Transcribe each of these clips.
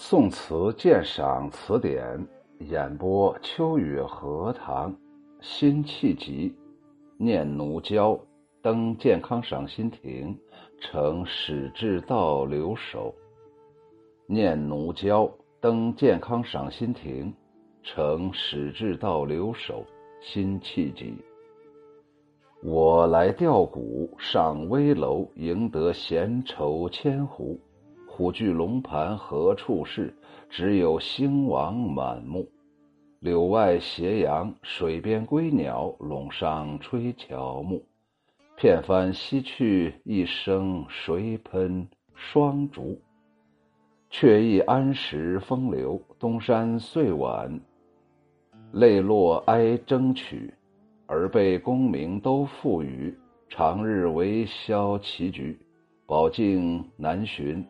宋词鉴赏词典演播：秋雨荷塘，辛弃疾念奴娇，登健康赏心亭，乘始至道留守。念奴娇，登健康赏心亭，乘始至道留守。辛弃疾。我来吊古上危楼，赢得闲愁千壶。虎踞龙盘何处是？只有兴亡满目。柳外斜阳，水边归鸟，陇上吹乔木。片帆西去，一声谁喷霜竹？却忆安时风流，东山岁晚，泪落哀征曲。而被功名都付与，长日为消棋局，宝镜难寻。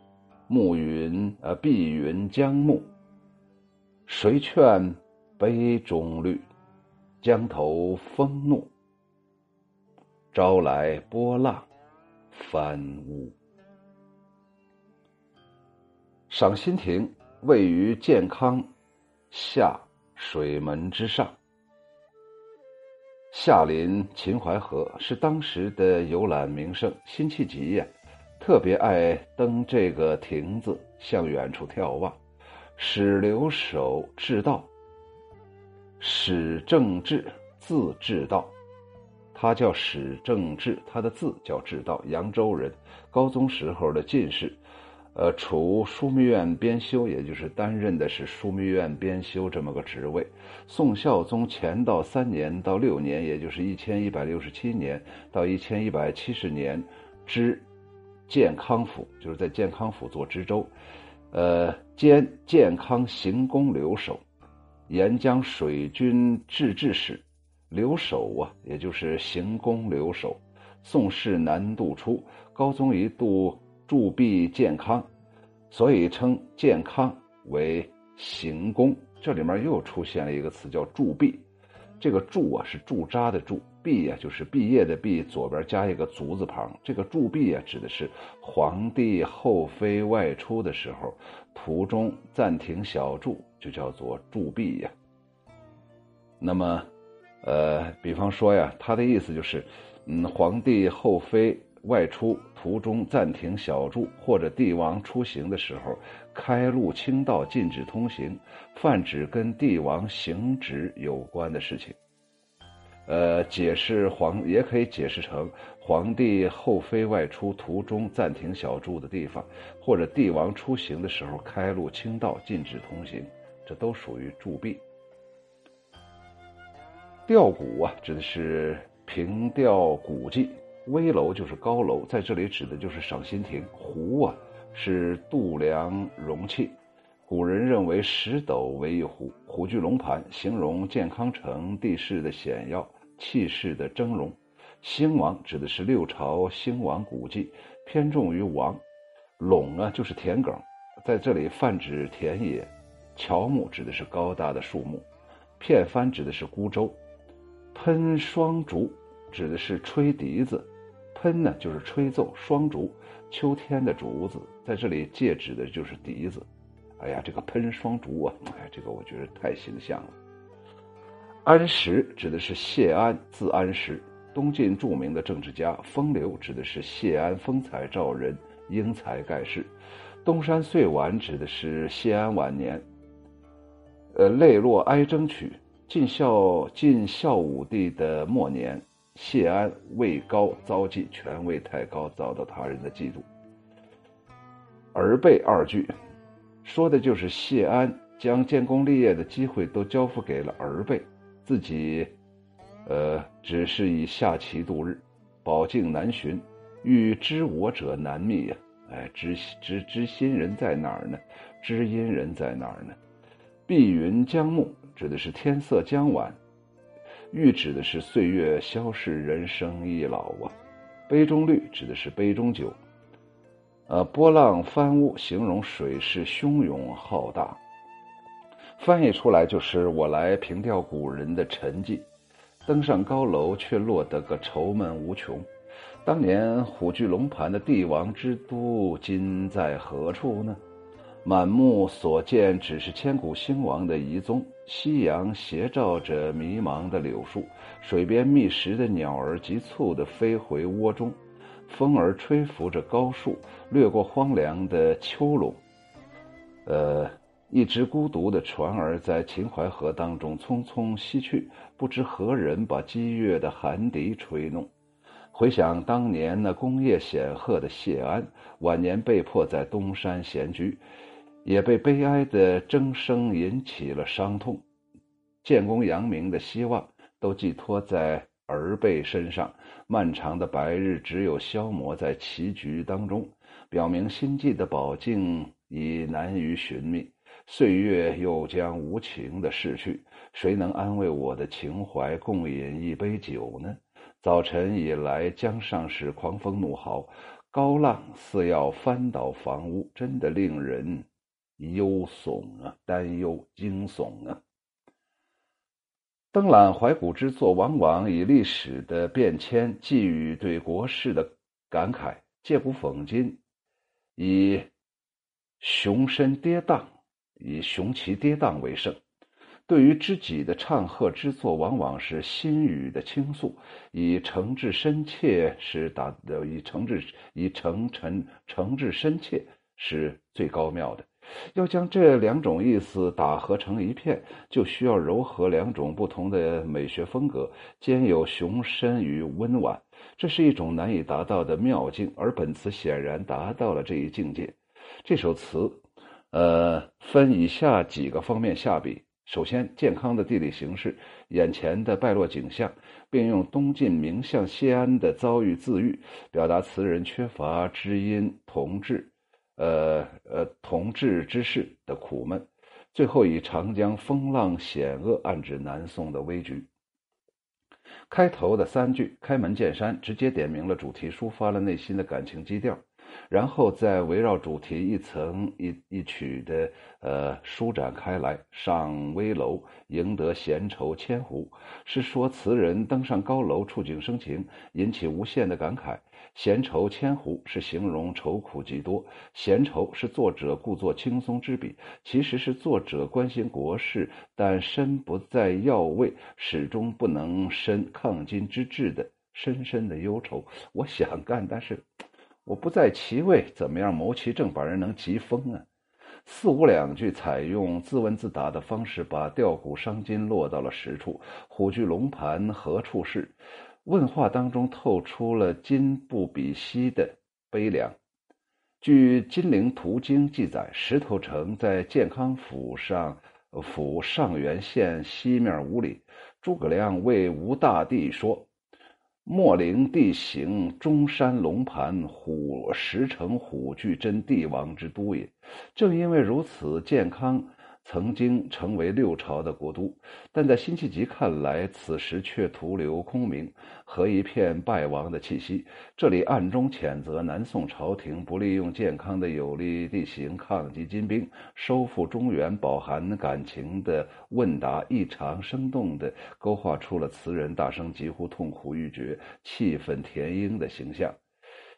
暮云呃，碧云将暮。谁劝杯中绿？江头风怒，招来波浪翻屋。赏心亭位于健康下水门之上，下临秦淮河，是当时的游览名胜。辛弃疾呀。特别爱登这个亭子，向远处眺望。始留守至道，史正治字至道，他叫史正治，他的字叫至道，扬州人，高宗时候的进士。呃，除枢密院编修，也就是担任的是枢密院编修这么个职位。宋孝宗乾道三年到六年，也就是一千一百六十七年到一千一百七十年，之。健康府就是在健康府做知州，呃，兼健康行宫留守，沿江水军制置使，留守啊，也就是行宫留守。宋室南渡出，高宗一度驻跸健康，所以称健康为行宫。这里面又出现了一个词叫驻跸，这个驻啊是驻扎的驻。毕呀，就是毕业的毕，左边加一个足字旁。这个驻跸啊，指的是皇帝后妃外出的时候，途中暂停小住，就叫做驻跸呀。那么，呃，比方说呀，他的意思就是，嗯，皇帝后妃外出途中暂停小住，或者帝王出行的时候，开路清道，禁止通行，泛指跟帝王行止有关的事情。呃，解释皇也可以解释成皇帝后妃外出途中暂停小住的地方，或者帝王出行的时候开路清道，禁止通行，这都属于驻跸。吊古啊，指的是凭吊古迹；危楼就是高楼，在这里指的就是赏心亭。壶啊，是度量容器，古人认为十斗为一壶。虎踞龙盘，形容健康城地势的险要。气势的峥嵘，兴亡指的是六朝兴亡古迹，偏重于王。垄啊，就是田埂，在这里泛指田野。乔木指的是高大的树木，片帆指的是孤舟。喷霜竹指的是吹笛子，喷呢就是吹奏，霜竹秋天的竹子，在这里借指的就是笛子。哎呀，这个喷霜竹啊，哎，这个我觉得太形象了。安石指的是谢安，字安石，东晋著名的政治家。风流指的是谢安风采照人，英才盖世。东山岁晚指的是谢安晚年。呃，泪落哀征曲，晋孝晋孝武帝的末年，谢安位高遭忌，权位太高，遭到他人的嫉妒。儿辈二句，说的就是谢安将建功立业的机会都交付给了儿辈。自己，呃，只是以下棋度日，宝镜难寻，欲知我者难觅呀！哎，知知知心人在哪儿呢？知音人在哪儿呢？碧云将暮，指的是天色将晚，欲指的是岁月消逝，人生易老啊。杯中绿，指的是杯中酒。呃，波浪翻屋，形容水势汹涌浩大。翻译出来就是我来凭吊古人的沉寂，登上高楼却落得个愁闷无穷。当年虎踞龙盘的帝王之都，今在何处呢？满目所见只是千古兴亡的遗踪。夕阳斜照着迷茫的柳树，水边觅食的鸟儿急促地飞回窝中，风儿吹拂着高树，掠过荒凉的丘垄。呃，一只孤独的船儿在秦淮河当中匆匆西去，不知何人把激越的寒笛吹弄。回想当年那功业显赫的谢安，晚年被迫在东山闲居。也被悲哀的筝声引起了伤痛，建功扬名的希望都寄托在儿辈身上，漫长的白日只有消磨在棋局当中，表明心计的宝镜已难于寻觅，岁月又将无情的逝去，谁能安慰我的情怀，共饮一杯酒呢？早晨以来，江上是狂风怒号，高浪似要翻倒房屋，真的令人。忧悚啊，担忧、惊悚啊！登览怀古之作，往往以历史的变迁寄予对国事的感慨，借古讽今，以雄身跌宕、以雄奇跌宕为胜。对于知己的唱和之作，往往是心语的倾诉，以诚挚深切是达的，以诚挚、以诚诚诚挚深切是最高妙的。要将这两种意思打合成一片，就需要糅合两种不同的美学风格，兼有雄深与温婉。这是一种难以达到的妙境，而本词显然达到了这一境界。这首词，呃，分以下几个方面下笔：首先，健康的地理形势，眼前的败落景象，并用东晋名相谢安的遭遇自喻，表达词人缺乏知音同志。呃呃，同志之事的苦闷，最后以长江风浪险恶暗指南宋的危局。开头的三句“开门见山”，直接点明了主题，抒发了内心的感情基调。然后再围绕主题一层一一曲的呃舒展开来。上危楼，赢得闲愁千壶，是说词人登上高楼，触景生情，引起无限的感慨。闲愁千壶是形容愁苦极多，闲愁是作者故作轻松之笔，其实是作者关心国事，但身不在要位，始终不能伸抗金之志的深深的忧愁。我想干，但是我不在其位，怎么样谋其政，把人能急疯啊？四五两句采用自问自答的方式，把吊古伤今落到了实处。虎踞龙盘何处是？问话当中透出了今不比昔的悲凉。据《金陵图经》记载，石头城在建康府上府上元县西面五里。诸葛亮为吴大帝说：“莫陵地形，中山龙盘，虎石城虎踞，真帝王之都也。”正因为如此，健康。曾经成为六朝的国都，但在辛弃疾看来，此时却徒留空名和一片败亡的气息。这里暗中谴责南宋朝廷不利用健康的有利地形抗击金兵，收复中原，饱含感情的问答异常生动地勾画出了词人大声疾呼、痛苦欲绝、气愤填膺的形象。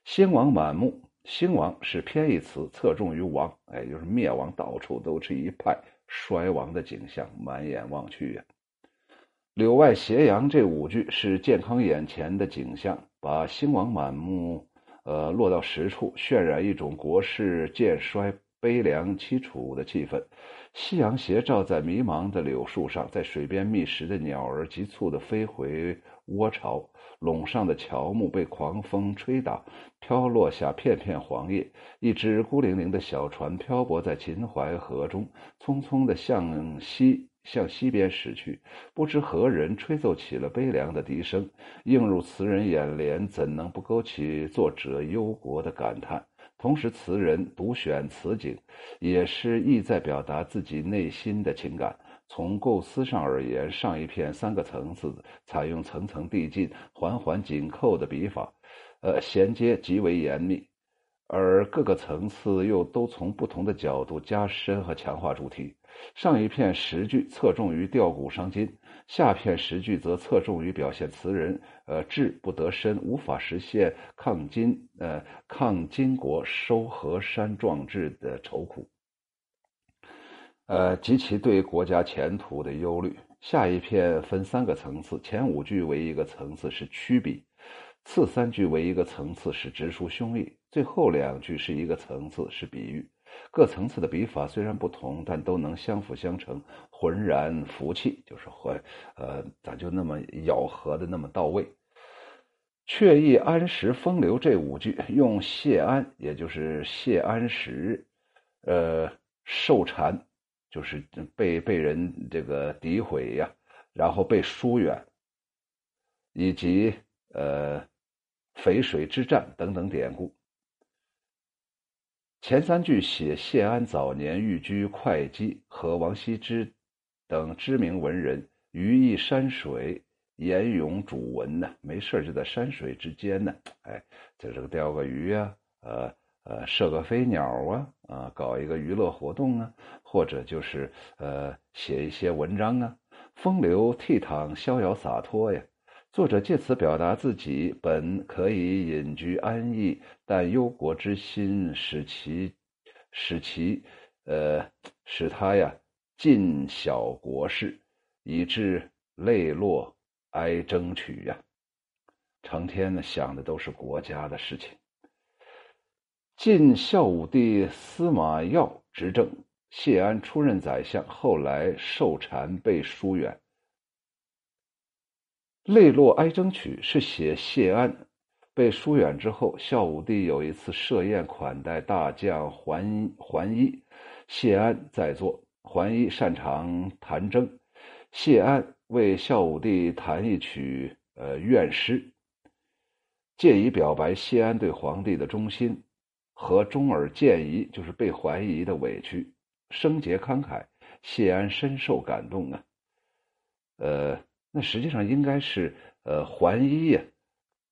兴亡满目，兴亡是偏义词，侧重于亡，哎，就是灭亡，到处都是一派。衰亡的景象满眼望去呀，柳外斜阳这五句是健康眼前的景象，把兴亡满目，呃，落到实处，渲染一种国事渐衰、悲凉凄楚的气氛。夕阳斜照在迷茫的柳树上，在水边觅食的鸟儿急促地飞回窝巢。垄上的乔木被狂风吹打，飘落下片片黄叶。一只孤零零的小船漂泊在秦淮河中，匆匆地向西向西边驶去。不知何人吹奏起了悲凉的笛声，映入词人眼帘，怎能不勾起作者忧国的感叹？同时，词人独选此景，也是意在表达自己内心的情感。从构思上而言，上一片三个层次，采用层层递进、环环紧扣的笔法，呃，衔接极为严密；而各个层次又都从不同的角度加深和强化主题。上一片十句侧重于吊古伤今，下片十句则侧重于表现词人呃志不得伸，无法实现抗金呃抗金国收河山壮志的愁苦。呃及其对国家前途的忧虑。下一篇分三个层次，前五句为一个层次是曲笔，次三句为一个层次是直抒胸臆，最后两句是一个层次是比喻。各层次的笔法虽然不同，但都能相辅相成，浑然服气，就是浑，呃，咋就那么咬合的那么到位？却意安石风流这五句，用谢安，也就是谢安石，呃，受禅。就是被被人这个诋毁呀，然后被疏远，以及呃淝水之战等等典故。前三句写谢安早年寓居会稽，和王羲之等知名文人于意山水，言咏主文呢，没事就在山水之间呢，哎，在这钓个鱼呀，呃。呃，射个飞鸟啊，啊，搞一个娱乐活动啊，或者就是呃，写一些文章啊，风流倜傥，逍遥洒脱呀。作者借此表达自己本可以隐居安逸，但忧国之心使其使其呃使他呀尽小国事，以致泪落哀争取呀，成天呢想的都是国家的事情。晋孝武帝司马曜执政，谢安出任宰相，后来受禅被疏远。泪落哀筝曲是写谢安被疏远之后，孝武帝有一次设宴款待大将桓桓伊，谢安在座。桓伊擅长弹筝，谢安为孝武帝弹一曲呃怨诗，借以表白谢安对皇帝的忠心。和中耳见疑，就是被怀疑的委屈，声节慷慨，谢安深受感动啊。呃，那实际上应该是呃桓伊呀，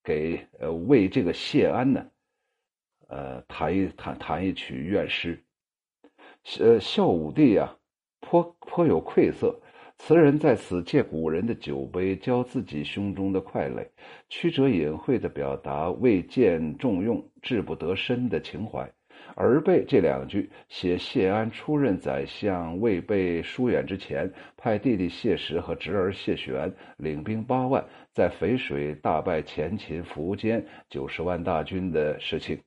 给呃为这个谢安呢，呃弹一弹弹一曲怨诗。呃，孝武帝呀，颇颇有愧色。词人在此借古人的酒杯浇自己胸中的快垒，曲折隐晦地表达未见重用、志不得伸的情怀。而被这两句写谢安出任宰相未被疏远之前，派弟弟谢石和侄儿谢玄领兵八万，在淝水大败前秦苻坚九十万大军的事情。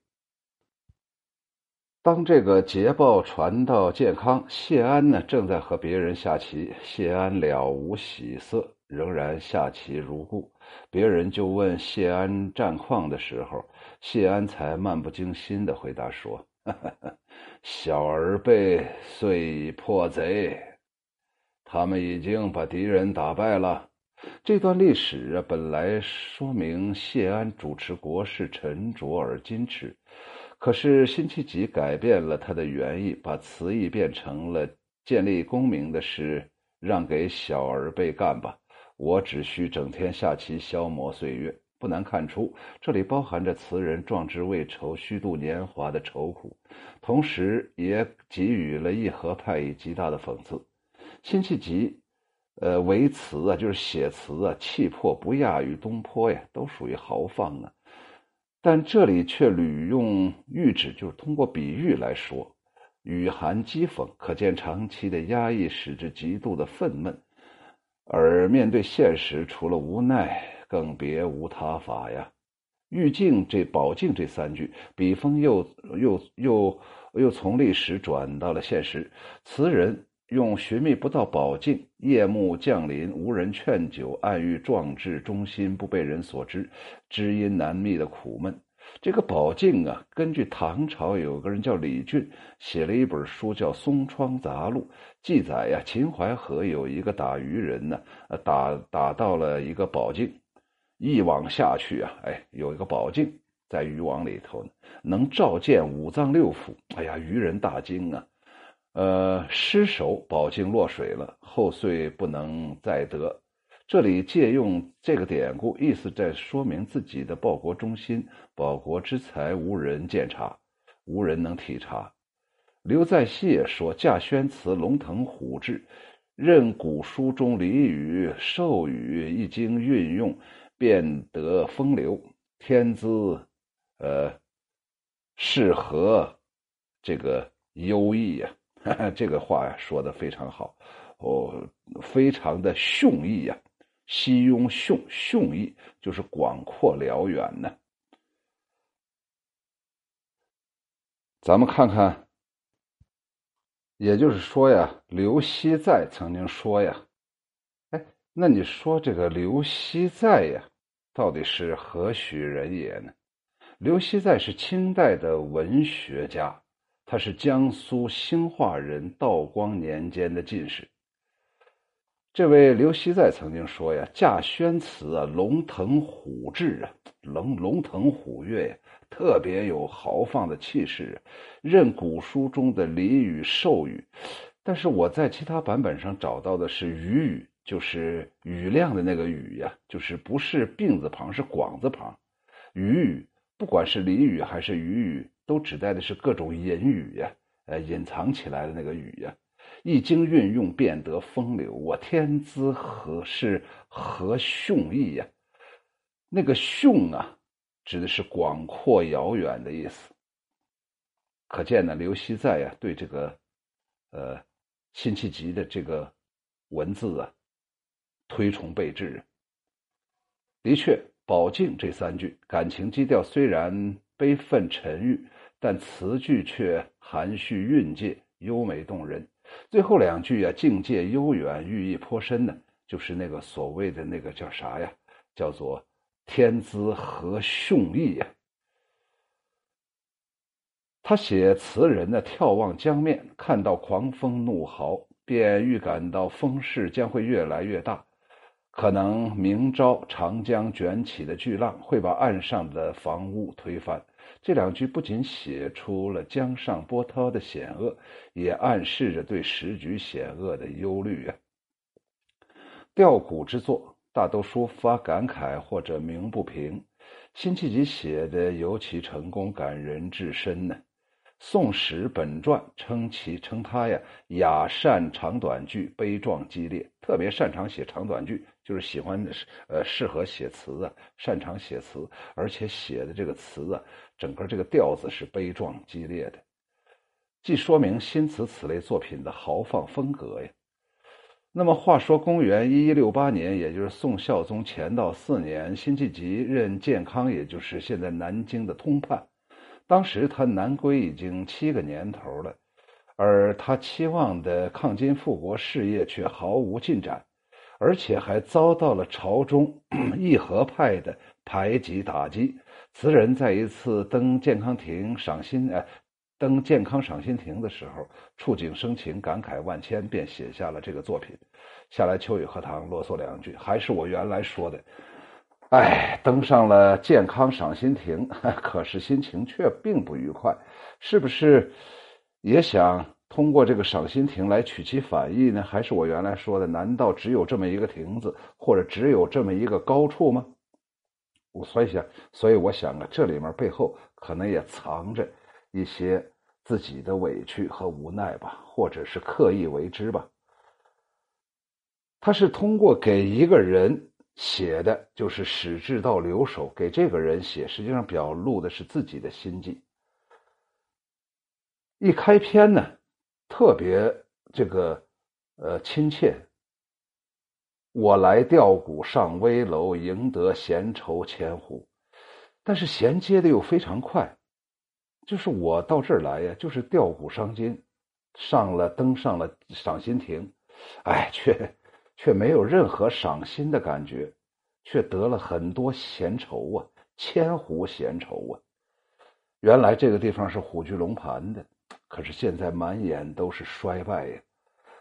当这个捷报传到建康，谢安呢正在和别人下棋，谢安了无喜色，仍然下棋如故。别人就问谢安战况的时候，谢安才漫不经心地回答说：“ 小儿辈遂破贼，他们已经把敌人打败了。”这段历史啊，本来说明谢安主持国事沉着而矜持。可是辛弃疾改变了他的原意，把词意变成了建立功名的事让给小儿辈干吧，我只需整天下棋消磨岁月。不难看出，这里包含着词人壮志未酬、虚度年华的愁苦，同时也给予了义和派以极大的讽刺。辛弃疾，呃，为词啊，就是写词啊，气魄不亚于东坡呀，都属于豪放啊。但这里却屡用喻指，就是通过比喻来说，语含讥讽，可见长期的压抑使之极度的愤懑，而面对现实，除了无奈，更别无他法呀。欲静这宝静这三句，笔锋又又又又从历史转到了现实，词人。用寻觅不到宝镜，夜幕降临，无人劝酒，暗喻壮志忠心不被人所知，知音难觅的苦闷。这个宝镜啊，根据唐朝有个人叫李俊，写了一本书叫《松窗杂录》，记载呀，秦淮河有一个打渔人呢，打打到了一个宝镜，一网下去啊，哎，有一个宝镜在渔网里头呢，能照见五脏六腑。哎呀，渔人大惊啊。呃，失手宝镜落水了，后遂不能再得。这里借用这个典故，意思在说明自己的报国忠心。报国之才无人鉴察，无人能体察。刘在熙也说：“稼轩词龙腾虎志，任古书中俚语授语一经运用，便得风流。天资，呃，适合这个优异呀。” 这个话呀说的非常好，哦，非常的雄毅呀。西庸雄雄毅就是广阔辽远呢。咱们看看，也就是说呀，刘熙载曾经说呀，哎，那你说这个刘熙载呀，到底是何许人也呢？刘熙载是清代的文学家，他是江苏兴化人，道光年间的进士。这位刘熙载曾经说呀：“驾宣词啊，龙腾虎志啊，龙龙腾虎跃呀，特别有豪放的气势，任古书中的俚语授语。但是我在其他版本上找到的是雨语，就是雨量的那个雨呀，就是不是病字旁，是广字旁，雨语。”不管是俚语还是语语，都指代的是各种隐语呀，呃，隐藏起来的那个语呀。一经运用，便得风流。我天资何是何雄意呀？那个雄啊，指的是广阔遥远的意思。可见呢，刘熙载呀，对这个，呃，辛弃疾的这个文字啊，推崇备至。的确。宝镜这三句感情基调虽然悲愤沉郁，但词句却含蓄蕴藉，优美动人。最后两句啊，境界悠远，寓意颇深呢。就是那个所谓的那个叫啥呀？叫做“天资何雄毅呀！”他写词人呢，眺望江面，看到狂风怒号，便预感到风势将会越来越大。可能明朝长江卷起的巨浪会把岸上的房屋推翻。这两句不仅写出了江上波涛的险恶，也暗示着对时局险恶的忧虑啊。吊古之作大都抒发感慨或者鸣不平，辛弃疾写的尤其成功，感人至深呢。《宋史》本传称其称他呀雅善长短句，悲壮激烈，特别擅长写长短句，就是喜欢呃适合写词啊，擅长写词，而且写的这个词啊，整个这个调子是悲壮激烈的，既说明新词此类作品的豪放风格呀。那么话说，公元一一六八年，也就是宋孝宗乾道四年，辛弃疾任建康，也就是现在南京的通判。当时他南归已经七个年头了，而他期望的抗金复国事业却毫无进展，而且还遭到了朝中 义和派的排挤打击。词人在一次登健康亭赏心，哎，登健康赏心亭的时候，触景生情，感慨万千，便写下了这个作品。下来，秋雨荷塘啰嗦两句，还是我原来说的。哎，登上了健康赏心亭，可是心情却并不愉快，是不是？也想通过这个赏心亭来取其反义呢？还是我原来说的？难道只有这么一个亭子，或者只有这么一个高处吗？我所以想，所以我想啊，这里面背后可能也藏着一些自己的委屈和无奈吧，或者是刻意为之吧。他是通过给一个人。写的就是史志道留守给这个人写，实际上表露的是自己的心迹。一开篇呢，特别这个呃亲切。我来吊谷上危楼，赢得闲愁千壶。但是衔接的又非常快，就是我到这儿来呀，就是吊古伤今，上了登上了赏心亭，哎，却。却没有任何赏心的感觉，却得了很多闲愁啊，千壶闲愁啊。原来这个地方是虎踞龙盘的，可是现在满眼都是衰败呀。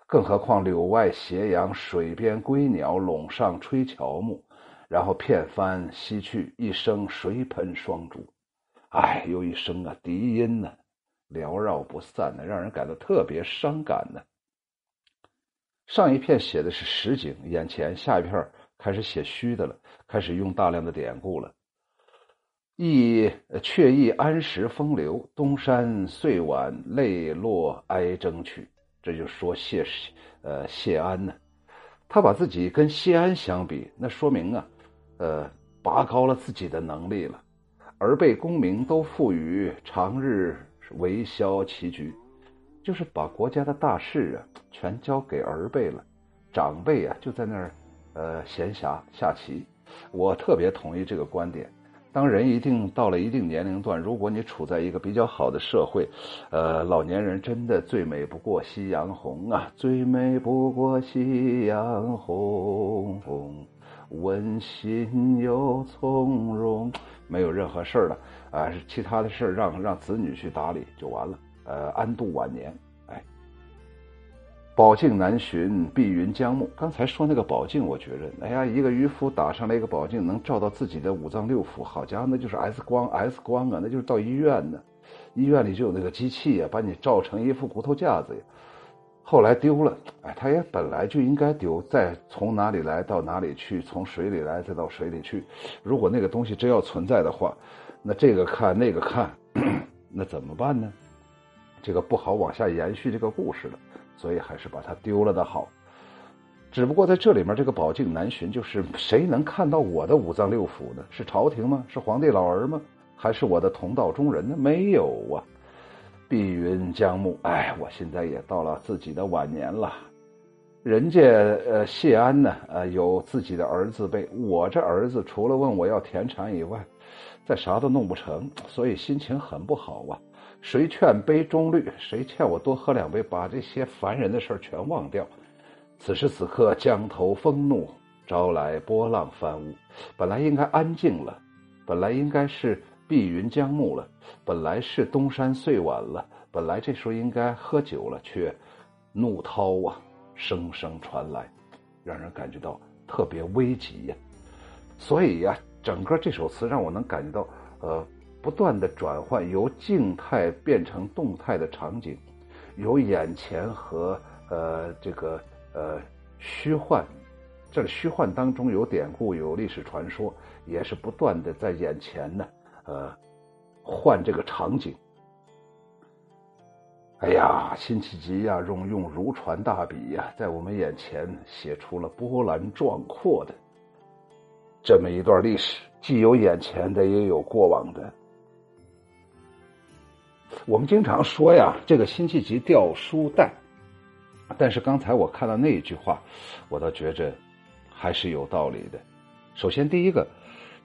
更何况柳外斜阳，水边归鸟垄上吹乔木，然后片帆西去，一声谁喷双珠？哎，又一声啊，笛音呢，缭绕不散的，让人感到特别伤感呢。上一片写的是实景，眼前下一片开始写虚的了，开始用大量的典故了。忆却亦安时风流，东山岁晚泪落哀征去。这就说谢呃谢安呢，他把自己跟谢安相比，那说明啊，呃拔高了自己的能力了，而被功名都赋予长日维消棋局。就是把国家的大事啊全交给儿辈了，长辈啊就在那儿呃闲暇下棋。我特别同意这个观点。当人一定到了一定年龄段，如果你处在一个比较好的社会，呃，老年人真的最美不过夕阳红啊，最美不过夕阳红，温馨又从容，没有任何事儿了啊，其他的事儿让让子女去打理就完了，呃，安度晚年。宝镜难寻，碧云将暮。刚才说那个宝镜，我觉着，哎呀，一个渔夫打上来一个宝镜，能照到自己的五脏六腑，好家伙，那就是 X 光，X 光啊，那就是到医院呢。医院里就有那个机器呀，把你照成一副骨头架子呀。后来丢了，哎，他也本来就应该丢，再从哪里来到哪里去，从水里来再到水里去。如果那个东西真要存在的话，那这个看那个看，那怎么办呢？这个不好往下延续这个故事了。所以还是把它丢了的好。只不过在这里面，这个宝镜难寻，就是谁能看到我的五脏六腑呢？是朝廷吗？是皇帝老儿吗？还是我的同道中人呢？没有啊！碧云将暮，哎，我现在也到了自己的晚年了。人家呃谢安呢，呃有自己的儿子辈，我这儿子除了问我要田产以外，再啥都弄不成，所以心情很不好啊。谁劝杯中绿？谁劝我多喝两杯，把这些烦人的事儿全忘掉。此时此刻，江头风怒，招来波浪翻舞。本来应该安静了，本来应该是碧云将暮了，本来是东山岁晚了，本来这时候应该喝酒了，却怒涛啊，声声传来，让人感觉到特别危急呀。所以呀，整个这首词让我能感觉到，呃。不断的转换，由静态变成动态的场景，由眼前和呃这个呃虚幻，这个虚幻当中有典故，有历史传说，也是不断的在眼前呢，呃换这个场景。哎呀，辛弃疾呀，用用如椽大笔呀，在我们眼前写出了波澜壮阔的这么一段历史，既有眼前的，也有过往的。我们经常说呀，这个辛弃疾掉书袋，但是刚才我看到那一句话，我倒觉着还是有道理的。首先，第一个，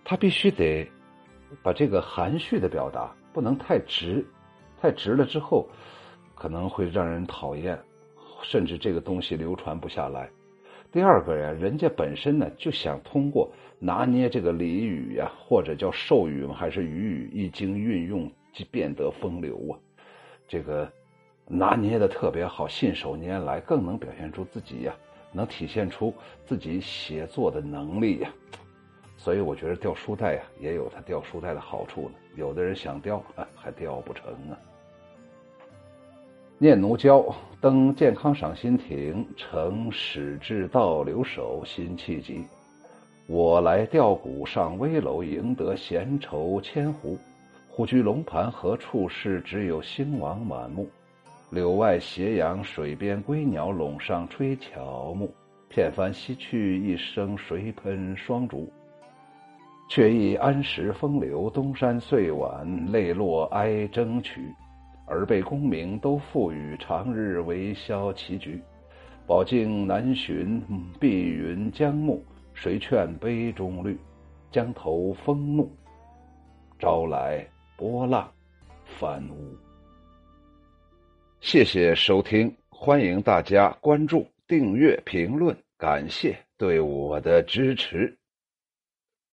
他必须得把这个含蓄的表达不能太直，太直了之后可能会让人讨厌，甚至这个东西流传不下来。第二个呀，人家本身呢就想通过拿捏这个俚语呀，或者叫授语还是语语，一经运用。即变得风流啊，这个拿捏的特别好，信手拈来，更能表现出自己呀，能体现出自己写作的能力呀。所以我觉得掉书袋呀，也有它掉书袋的好处呢。有的人想掉，还掉不成啊。念奴娇登健康赏心亭，乘始至倒留守，辛弃疾。我来吊古上危楼，赢得闲愁千壶。虎踞龙盘何处是？只有兴亡满目。柳外斜阳水边归鸟，陇上吹乔木。片帆西去，一声谁喷霜竹？却忆安时风流，东山岁晚，泪落哀筝曲。耳背功名都付与，长日为消棋局。宝镜难寻，碧云将暮。谁劝杯中绿？江头风怒，朝来。波浪翻屋。谢谢收听，欢迎大家关注、订阅、评论，感谢对我的支持。